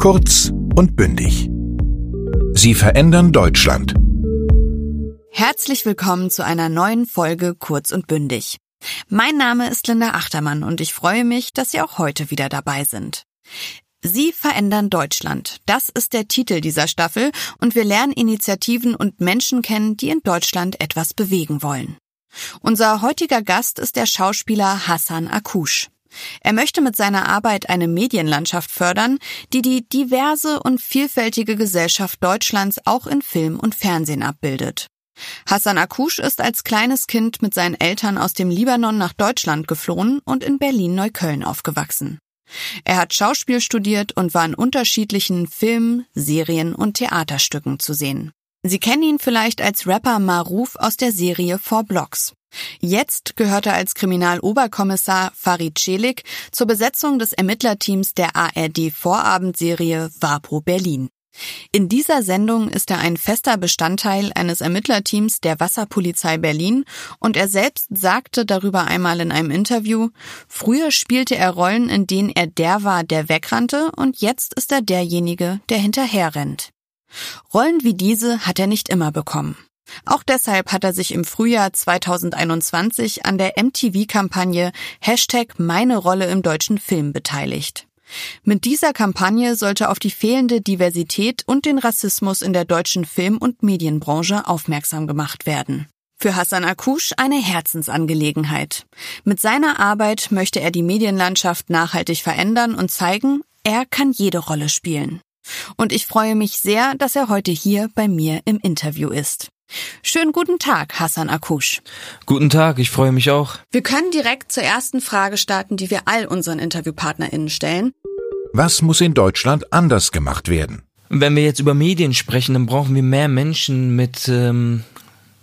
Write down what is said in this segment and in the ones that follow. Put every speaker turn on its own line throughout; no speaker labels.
Kurz und bündig. Sie verändern Deutschland.
Herzlich willkommen zu einer neuen Folge Kurz und bündig. Mein Name ist Linda Achtermann und ich freue mich, dass Sie auch heute wieder dabei sind. Sie verändern Deutschland. Das ist der Titel dieser Staffel und wir lernen Initiativen und Menschen kennen, die in Deutschland etwas bewegen wollen. Unser heutiger Gast ist der Schauspieler Hassan Akush. Er möchte mit seiner Arbeit eine Medienlandschaft fördern, die die diverse und vielfältige Gesellschaft Deutschlands auch in Film und Fernsehen abbildet. Hassan Akush ist als kleines Kind mit seinen Eltern aus dem Libanon nach Deutschland geflohen und in Berlin-Neukölln aufgewachsen. Er hat Schauspiel studiert und war in unterschiedlichen Filmen, Serien und Theaterstücken zu sehen. Sie kennen ihn vielleicht als Rapper Maruf aus der Serie Four Blocks. Jetzt gehört er als Kriminaloberkommissar Farid Celik zur Besetzung des Ermittlerteams der ARD Vorabendserie Vapo Berlin. In dieser Sendung ist er ein fester Bestandteil eines Ermittlerteams der Wasserpolizei Berlin und er selbst sagte darüber einmal in einem Interview, früher spielte er Rollen, in denen er der war, der wegrannte und jetzt ist er derjenige, der hinterherrennt. Rollen wie diese hat er nicht immer bekommen. Auch deshalb hat er sich im Frühjahr 2021 an der MTV-Kampagne Hashtag Meine Rolle im deutschen Film beteiligt. Mit dieser Kampagne sollte auf die fehlende Diversität und den Rassismus in der deutschen Film- und Medienbranche aufmerksam gemacht werden. Für Hassan Akush eine Herzensangelegenheit. Mit seiner Arbeit möchte er die Medienlandschaft nachhaltig verändern und zeigen, er kann jede Rolle spielen. Und ich freue mich sehr, dass er heute hier bei mir im Interview ist. Schönen guten Tag, Hassan Akush.
Guten Tag, ich freue mich auch.
Wir können direkt zur ersten Frage starten, die wir all unseren InterviewpartnerInnen stellen.
Was muss in Deutschland anders gemacht werden?
Wenn wir jetzt über Medien sprechen, dann brauchen wir mehr Menschen mit ähm,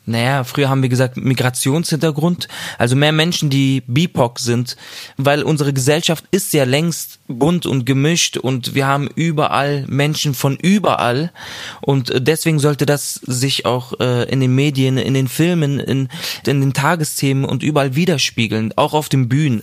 naja, früher haben wir gesagt Migrationshintergrund, also mehr Menschen, die BIPOC sind, weil unsere Gesellschaft ist ja längst bunt und gemischt und wir haben überall Menschen von überall und deswegen sollte das sich auch äh, in den Medien, in den Filmen, in, in den Tagesthemen und überall widerspiegeln, auch auf den Bühnen.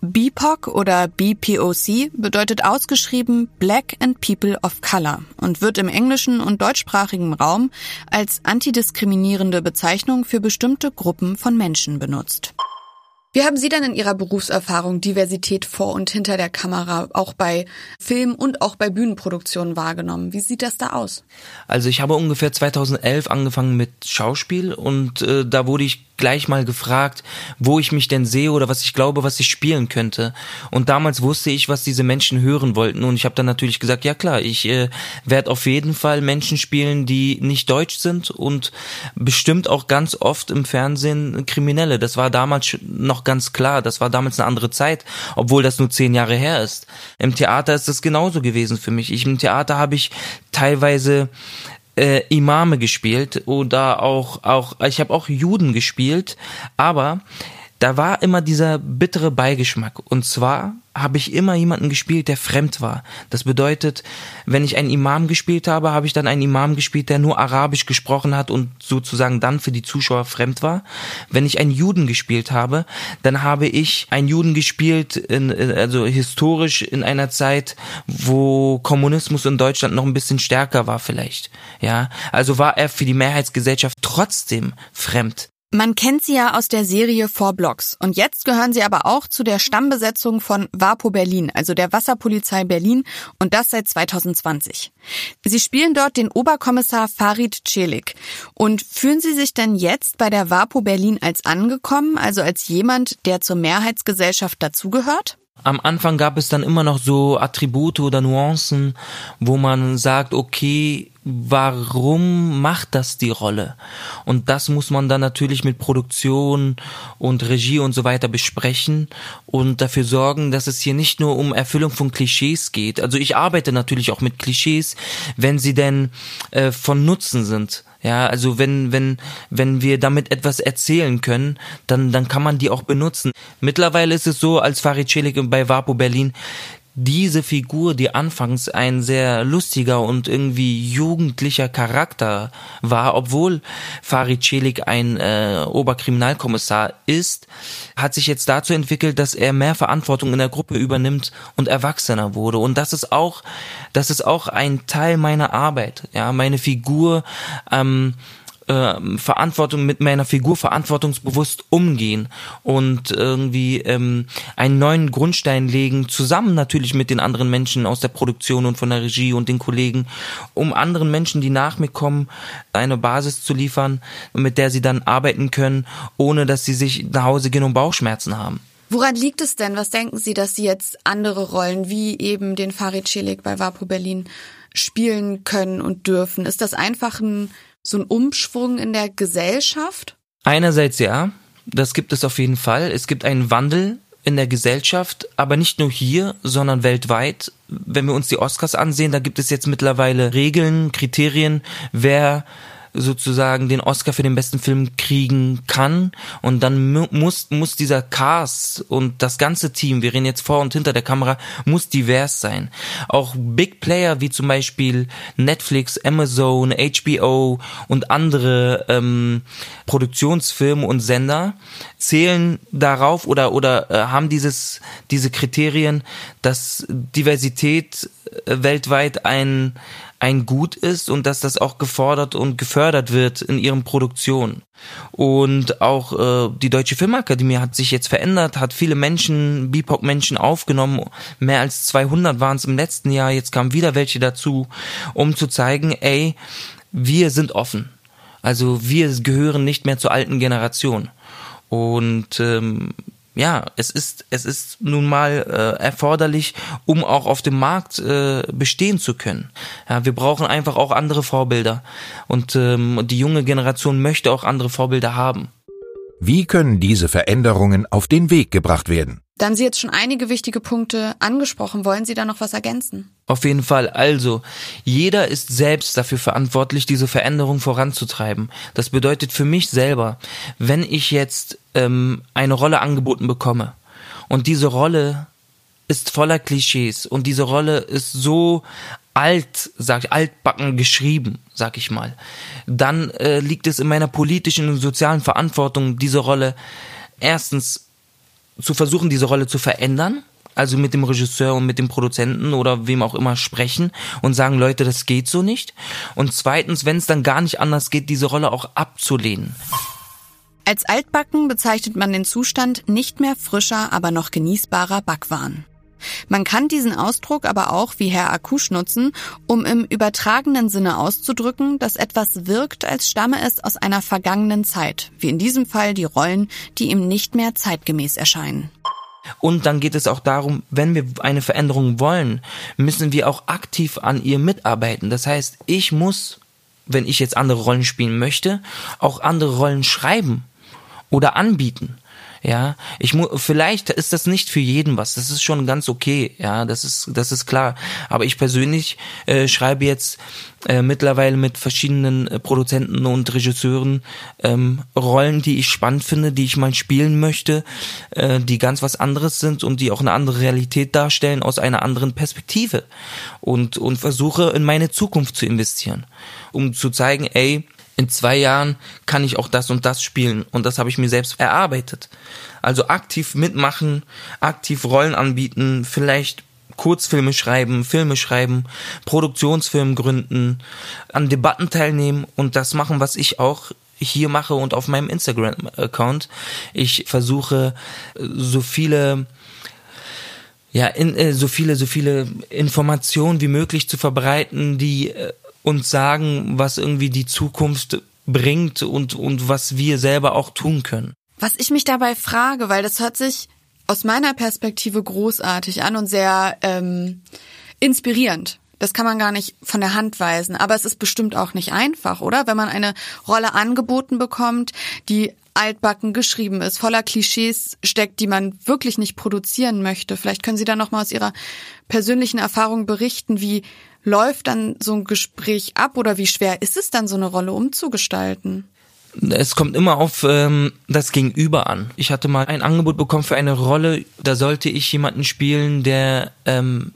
BIPOC oder BPOC bedeutet ausgeschrieben Black and People of Color und wird im englischen und deutschsprachigen Raum als antidiskriminierende Bezeichnung für bestimmte Gruppen von Menschen benutzt. Wie haben Sie denn in Ihrer Berufserfahrung Diversität vor und hinter der Kamera auch bei Film und auch bei Bühnenproduktionen wahrgenommen? Wie sieht das da aus?
Also ich habe ungefähr 2011 angefangen mit Schauspiel und äh, da wurde ich gleich mal gefragt, wo ich mich denn sehe oder was ich glaube, was ich spielen könnte. Und damals wusste ich, was diese Menschen hören wollten. Und ich habe dann natürlich gesagt, ja klar, ich äh, werde auf jeden Fall Menschen spielen, die nicht deutsch sind und bestimmt auch ganz oft im Fernsehen Kriminelle. Das war damals noch ganz klar. Das war damals eine andere Zeit, obwohl das nur zehn Jahre her ist. Im Theater ist das genauso gewesen für mich. Ich, Im Theater habe ich teilweise äh, Imame gespielt oder auch auch ich habe auch Juden gespielt, aber da war immer dieser bittere Beigeschmack. Und zwar habe ich immer jemanden gespielt, der fremd war. Das bedeutet, wenn ich einen Imam gespielt habe, habe ich dann einen Imam gespielt, der nur Arabisch gesprochen hat und sozusagen dann für die Zuschauer fremd war. Wenn ich einen Juden gespielt habe, dann habe ich einen Juden gespielt, in, also historisch in einer Zeit, wo Kommunismus in Deutschland noch ein bisschen stärker war vielleicht. Ja, also war er für die Mehrheitsgesellschaft trotzdem fremd.
Man kennt sie ja aus der Serie Four Blocks und jetzt gehören sie aber auch zu der Stammbesetzung von Vapo Berlin, also der Wasserpolizei Berlin und das seit 2020. Sie spielen dort den Oberkommissar Farid Celik. Und fühlen Sie sich denn jetzt bei der Vapo Berlin als angekommen, also als jemand, der zur Mehrheitsgesellschaft dazugehört?
Am Anfang gab es dann immer noch so Attribute oder Nuancen, wo man sagt, okay, warum macht das die Rolle? Und das muss man dann natürlich mit Produktion und Regie und so weiter besprechen und dafür sorgen, dass es hier nicht nur um Erfüllung von Klischees geht. Also ich arbeite natürlich auch mit Klischees, wenn sie denn äh, von Nutzen sind. Ja, also wenn, wenn, wenn wir damit etwas erzählen können, dann, dann kann man die auch benutzen. Mittlerweile ist es so, als Farid Celik bei Vapo Berlin, diese Figur, die anfangs ein sehr lustiger und irgendwie jugendlicher Charakter war, obwohl Farid Celik ein äh, Oberkriminalkommissar ist, hat sich jetzt dazu entwickelt, dass er mehr Verantwortung in der Gruppe übernimmt und erwachsener wurde. Und das ist auch, das ist auch ein Teil meiner Arbeit. Ja, meine Figur ähm, äh, Verantwortung mit meiner Figur verantwortungsbewusst umgehen und irgendwie ähm, einen neuen Grundstein legen, zusammen natürlich mit den anderen Menschen aus der Produktion und von der Regie und den Kollegen, um anderen Menschen, die nach mir kommen, eine Basis zu liefern, mit der sie dann arbeiten können, ohne dass sie sich nach Hause gehen und Bauchschmerzen haben.
Woran liegt es denn? Was denken Sie, dass Sie jetzt andere Rollen wie eben den Farid Celik bei Vapo Berlin spielen können und dürfen? Ist das einfach ein so ein Umschwung in der Gesellschaft?
Einerseits ja, das gibt es auf jeden Fall. Es gibt einen Wandel in der Gesellschaft, aber nicht nur hier, sondern weltweit. Wenn wir uns die Oscars ansehen, da gibt es jetzt mittlerweile Regeln, Kriterien, wer sozusagen den Oscar für den besten Film kriegen kann und dann muss muss dieser Cast und das ganze Team, wir reden jetzt vor und hinter der Kamera, muss divers sein. Auch Big Player wie zum Beispiel Netflix, Amazon, HBO und andere ähm, Produktionsfirmen und Sender zählen darauf oder oder äh, haben dieses diese Kriterien, dass Diversität äh, weltweit ein ein Gut ist und dass das auch gefordert und gefördert wird in ihren Produktionen. Und auch äh, die Deutsche Filmakademie hat sich jetzt verändert, hat viele Menschen, BIPOC-Menschen aufgenommen. Mehr als 200 waren es im letzten Jahr, jetzt kamen wieder welche dazu, um zu zeigen, ey, wir sind offen. Also wir gehören nicht mehr zur alten Generation. Und ähm, ja, es ist, es ist nun mal äh, erforderlich, um auch auf dem Markt äh, bestehen zu können. Ja, wir brauchen einfach auch andere Vorbilder. Und ähm, die junge Generation möchte auch andere Vorbilder haben.
Wie können diese Veränderungen auf den Weg gebracht werden?
Da haben Sie jetzt schon einige wichtige Punkte angesprochen. Wollen Sie da noch was ergänzen?
Auf jeden Fall. Also, jeder ist selbst dafür verantwortlich, diese Veränderung voranzutreiben. Das bedeutet für mich selber, wenn ich jetzt ähm, eine Rolle angeboten bekomme und diese Rolle ist voller Klischees und diese Rolle ist so alt, sag altbacken geschrieben, sag ich mal, dann äh, liegt es in meiner politischen und sozialen Verantwortung, diese Rolle erstens zu versuchen, diese Rolle zu verändern, also mit dem Regisseur und mit dem Produzenten oder wem auch immer sprechen und sagen, Leute, das geht so nicht. Und zweitens, wenn es dann gar nicht anders geht, diese Rolle auch abzulehnen.
Als altbacken bezeichnet man den Zustand nicht mehr frischer, aber noch genießbarer Backwaren. Man kann diesen Ausdruck aber auch wie Herr Akusch nutzen, um im übertragenen Sinne auszudrücken, dass etwas wirkt, als stamme es aus einer vergangenen Zeit, wie in diesem Fall die Rollen, die ihm nicht mehr zeitgemäß erscheinen.
Und dann geht es auch darum, wenn wir eine Veränderung wollen, müssen wir auch aktiv an ihr mitarbeiten. Das heißt, ich muss, wenn ich jetzt andere Rollen spielen möchte, auch andere Rollen schreiben oder anbieten. Ja, ich mu vielleicht ist das nicht für jeden was. Das ist schon ganz okay. Ja, das ist das ist klar. Aber ich persönlich äh, schreibe jetzt äh, mittlerweile mit verschiedenen äh, Produzenten und Regisseuren ähm, Rollen, die ich spannend finde, die ich mal spielen möchte, äh, die ganz was anderes sind und die auch eine andere Realität darstellen aus einer anderen Perspektive und und versuche in meine Zukunft zu investieren, um zu zeigen, ey in zwei Jahren kann ich auch das und das spielen und das habe ich mir selbst erarbeitet. Also aktiv mitmachen, aktiv Rollen anbieten, vielleicht Kurzfilme schreiben, Filme schreiben, Produktionsfilme gründen, an Debatten teilnehmen und das machen, was ich auch hier mache und auf meinem Instagram-Account. Ich versuche so viele ja, in, äh, so viele, so viele Informationen wie möglich zu verbreiten, die uns sagen, was irgendwie die Zukunft bringt und, und was wir selber auch tun können.
Was ich mich dabei frage, weil das hört sich aus meiner Perspektive großartig an und sehr ähm, inspirierend. Das kann man gar nicht von der Hand weisen. Aber es ist bestimmt auch nicht einfach, oder? Wenn man eine Rolle angeboten bekommt, die altbacken geschrieben ist, voller Klischees steckt, die man wirklich nicht produzieren möchte. Vielleicht können Sie da noch mal aus Ihrer persönlichen Erfahrung berichten, wie läuft dann so ein Gespräch ab oder wie schwer ist es dann, so eine Rolle umzugestalten?
Es kommt immer auf ähm, das Gegenüber an. Ich hatte mal ein Angebot bekommen für eine Rolle, da sollte ich jemanden spielen, der ähm,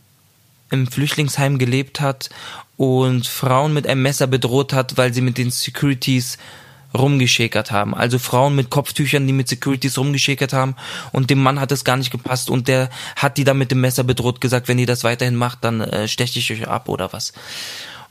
im Flüchtlingsheim gelebt hat und Frauen mit einem Messer bedroht hat, weil sie mit den Securities rumgeschäkert haben. Also Frauen mit Kopftüchern, die mit Securities rumgeschäkert haben und dem Mann hat es gar nicht gepasst und der hat die dann mit dem Messer bedroht, gesagt, wenn ihr das weiterhin macht, dann äh, steche ich euch ab oder was.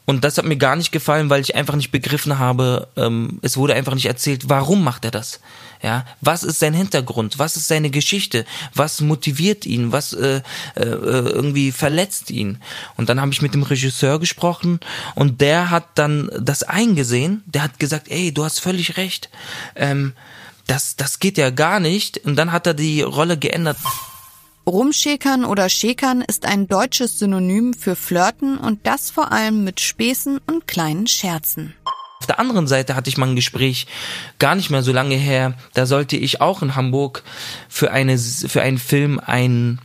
Und das hat mir gar nicht gefallen, weil ich einfach nicht begriffen habe, ähm, es wurde einfach nicht erzählt, warum macht er das? Ja, was ist sein Hintergrund? Was ist seine Geschichte? Was motiviert ihn? Was äh, äh, irgendwie verletzt ihn? Und dann habe ich mit dem Regisseur gesprochen und der hat dann das eingesehen. Der hat gesagt, ey, du hast völlig recht. Ähm, das, das geht ja gar nicht. Und dann hat er die Rolle geändert.
Rumschäkern oder Schäkern ist ein deutsches Synonym für Flirten und das vor allem mit Späßen und kleinen Scherzen.
Auf der anderen Seite hatte ich mal ein Gespräch, gar nicht mehr so lange her, da sollte ich auch in Hamburg für eine, für einen Film ein,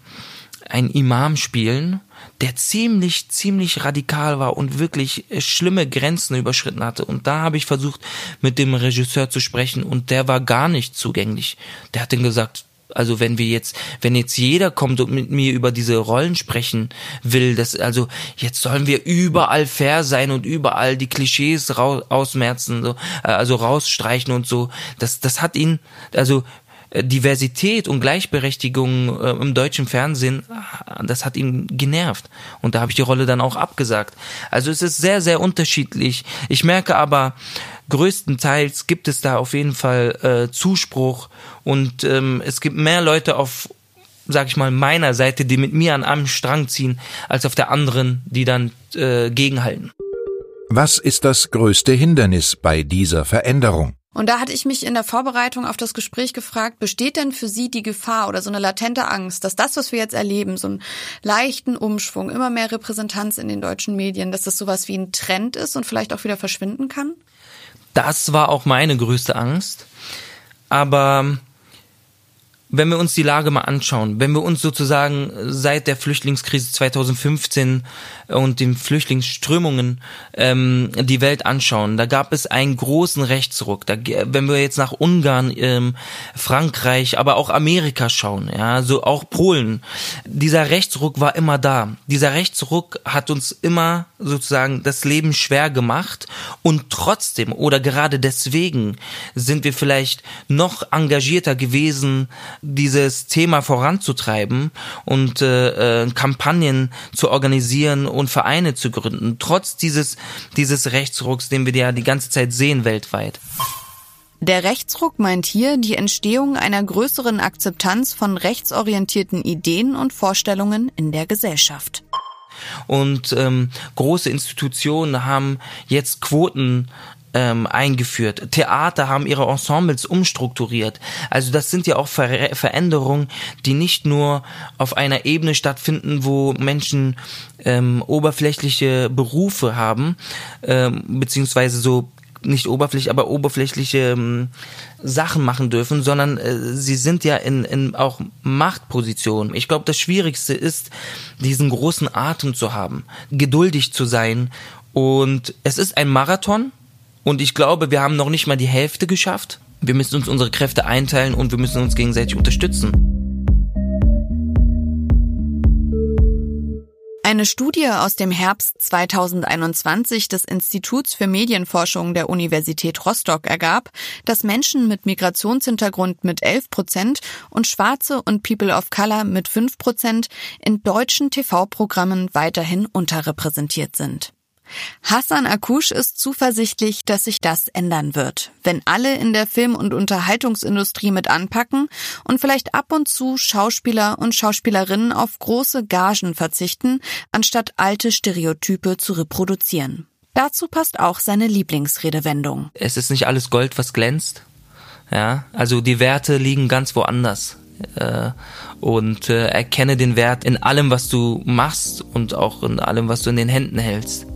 ein Imam spielen, der ziemlich, ziemlich radikal war und wirklich schlimme Grenzen überschritten hatte. Und da habe ich versucht, mit dem Regisseur zu sprechen und der war gar nicht zugänglich. Der hat dann gesagt, also wenn wir jetzt, wenn jetzt jeder kommt und mit mir über diese Rollen sprechen will, das, also jetzt sollen wir überall fair sein und überall die Klischees raus, ausmerzen, so, äh, also rausstreichen und so. Das, das hat ihn, also äh, Diversität und Gleichberechtigung äh, im deutschen Fernsehen, das hat ihn genervt. Und da habe ich die Rolle dann auch abgesagt. Also es ist sehr, sehr unterschiedlich. Ich merke aber, größtenteils gibt es da auf jeden Fall äh, Zuspruch und ähm, es gibt mehr Leute auf sag ich mal, meiner Seite, die mit mir an einem Strang ziehen, als auf der anderen, die dann äh, gegenhalten.
Was ist das größte Hindernis bei dieser Veränderung?
Und da hatte ich mich in der Vorbereitung auf das Gespräch gefragt, besteht denn für Sie die Gefahr oder so eine latente Angst, dass das, was wir jetzt erleben, so einen leichten Umschwung, immer mehr Repräsentanz in den deutschen Medien, dass das sowas wie ein Trend ist und vielleicht auch wieder verschwinden kann?
Das war auch meine größte Angst. Aber wenn wir uns die Lage mal anschauen, wenn wir uns sozusagen seit der Flüchtlingskrise 2015 und den Flüchtlingsströmungen ähm, die Welt anschauen, da gab es einen großen Rechtsruck. Da, wenn wir jetzt nach Ungarn, ähm, Frankreich, aber auch Amerika schauen, ja, so auch Polen, dieser Rechtsruck war immer da. Dieser Rechtsruck hat uns immer sozusagen das Leben schwer gemacht und trotzdem oder gerade deswegen sind wir vielleicht noch engagierter gewesen, dieses Thema voranzutreiben und äh, äh, Kampagnen zu organisieren und Vereine zu gründen, trotz dieses, dieses Rechtsrucks, den wir ja die ganze Zeit sehen weltweit.
Der Rechtsruck meint hier die Entstehung einer größeren Akzeptanz von rechtsorientierten Ideen und Vorstellungen in der Gesellschaft.
Und ähm, große Institutionen haben jetzt Quoten ähm, eingeführt. Theater haben ihre Ensembles umstrukturiert. Also das sind ja auch Ver Veränderungen, die nicht nur auf einer Ebene stattfinden, wo Menschen ähm, oberflächliche Berufe haben, ähm, beziehungsweise so nicht oberflächlich, aber oberflächliche ähm, Sachen machen dürfen, sondern äh, sie sind ja in, in auch Machtpositionen. Ich glaube, das Schwierigste ist, diesen großen Atem zu haben, geduldig zu sein. Und es ist ein Marathon, und ich glaube, wir haben noch nicht mal die Hälfte geschafft. Wir müssen uns unsere Kräfte einteilen und wir müssen uns gegenseitig unterstützen.
Eine Studie aus dem Herbst 2021 des Instituts für Medienforschung der Universität Rostock ergab, dass Menschen mit Migrationshintergrund mit 11 Prozent und Schwarze und People of Color mit 5 Prozent in deutschen TV-Programmen weiterhin unterrepräsentiert sind. Hassan Akush ist zuversichtlich, dass sich das ändern wird, wenn alle in der Film- und Unterhaltungsindustrie mit anpacken und vielleicht ab und zu Schauspieler und Schauspielerinnen auf große Gagen verzichten, anstatt alte Stereotype zu reproduzieren. Dazu passt auch seine Lieblingsredewendung.
Es ist nicht alles Gold, was glänzt. Ja, also die Werte liegen ganz woanders. Äh, und äh, erkenne den Wert in allem, was du machst und auch in allem, was du in den Händen hältst.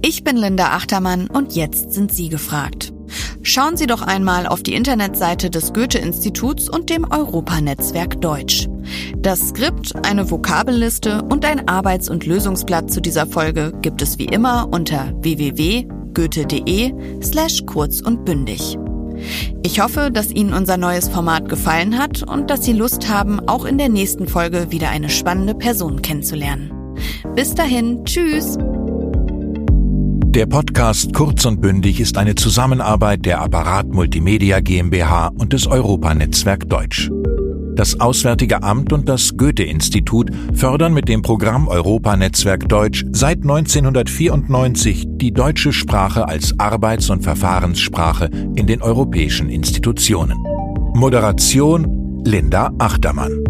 Ich bin Linda Achtermann und jetzt sind Sie gefragt. Schauen Sie doch einmal auf die Internetseite des Goethe-Instituts und dem Europanetzwerk Deutsch. Das Skript, eine Vokabelliste und ein Arbeits- und Lösungsblatt zu dieser Folge gibt es wie immer unter www.goethe.de slash kurz und bündig. Ich hoffe, dass Ihnen unser neues Format gefallen hat und dass Sie Lust haben, auch in der nächsten Folge wieder eine spannende Person kennenzulernen. Bis dahin, tschüss!
Der Podcast Kurz und Bündig ist eine Zusammenarbeit der Apparat Multimedia GmbH und des Europanetzwerk Deutsch. Das Auswärtige Amt und das Goethe-Institut fördern mit dem Programm Europanetzwerk Deutsch seit 1994 die deutsche Sprache als Arbeits- und Verfahrenssprache in den europäischen Institutionen. Moderation Linda Achtermann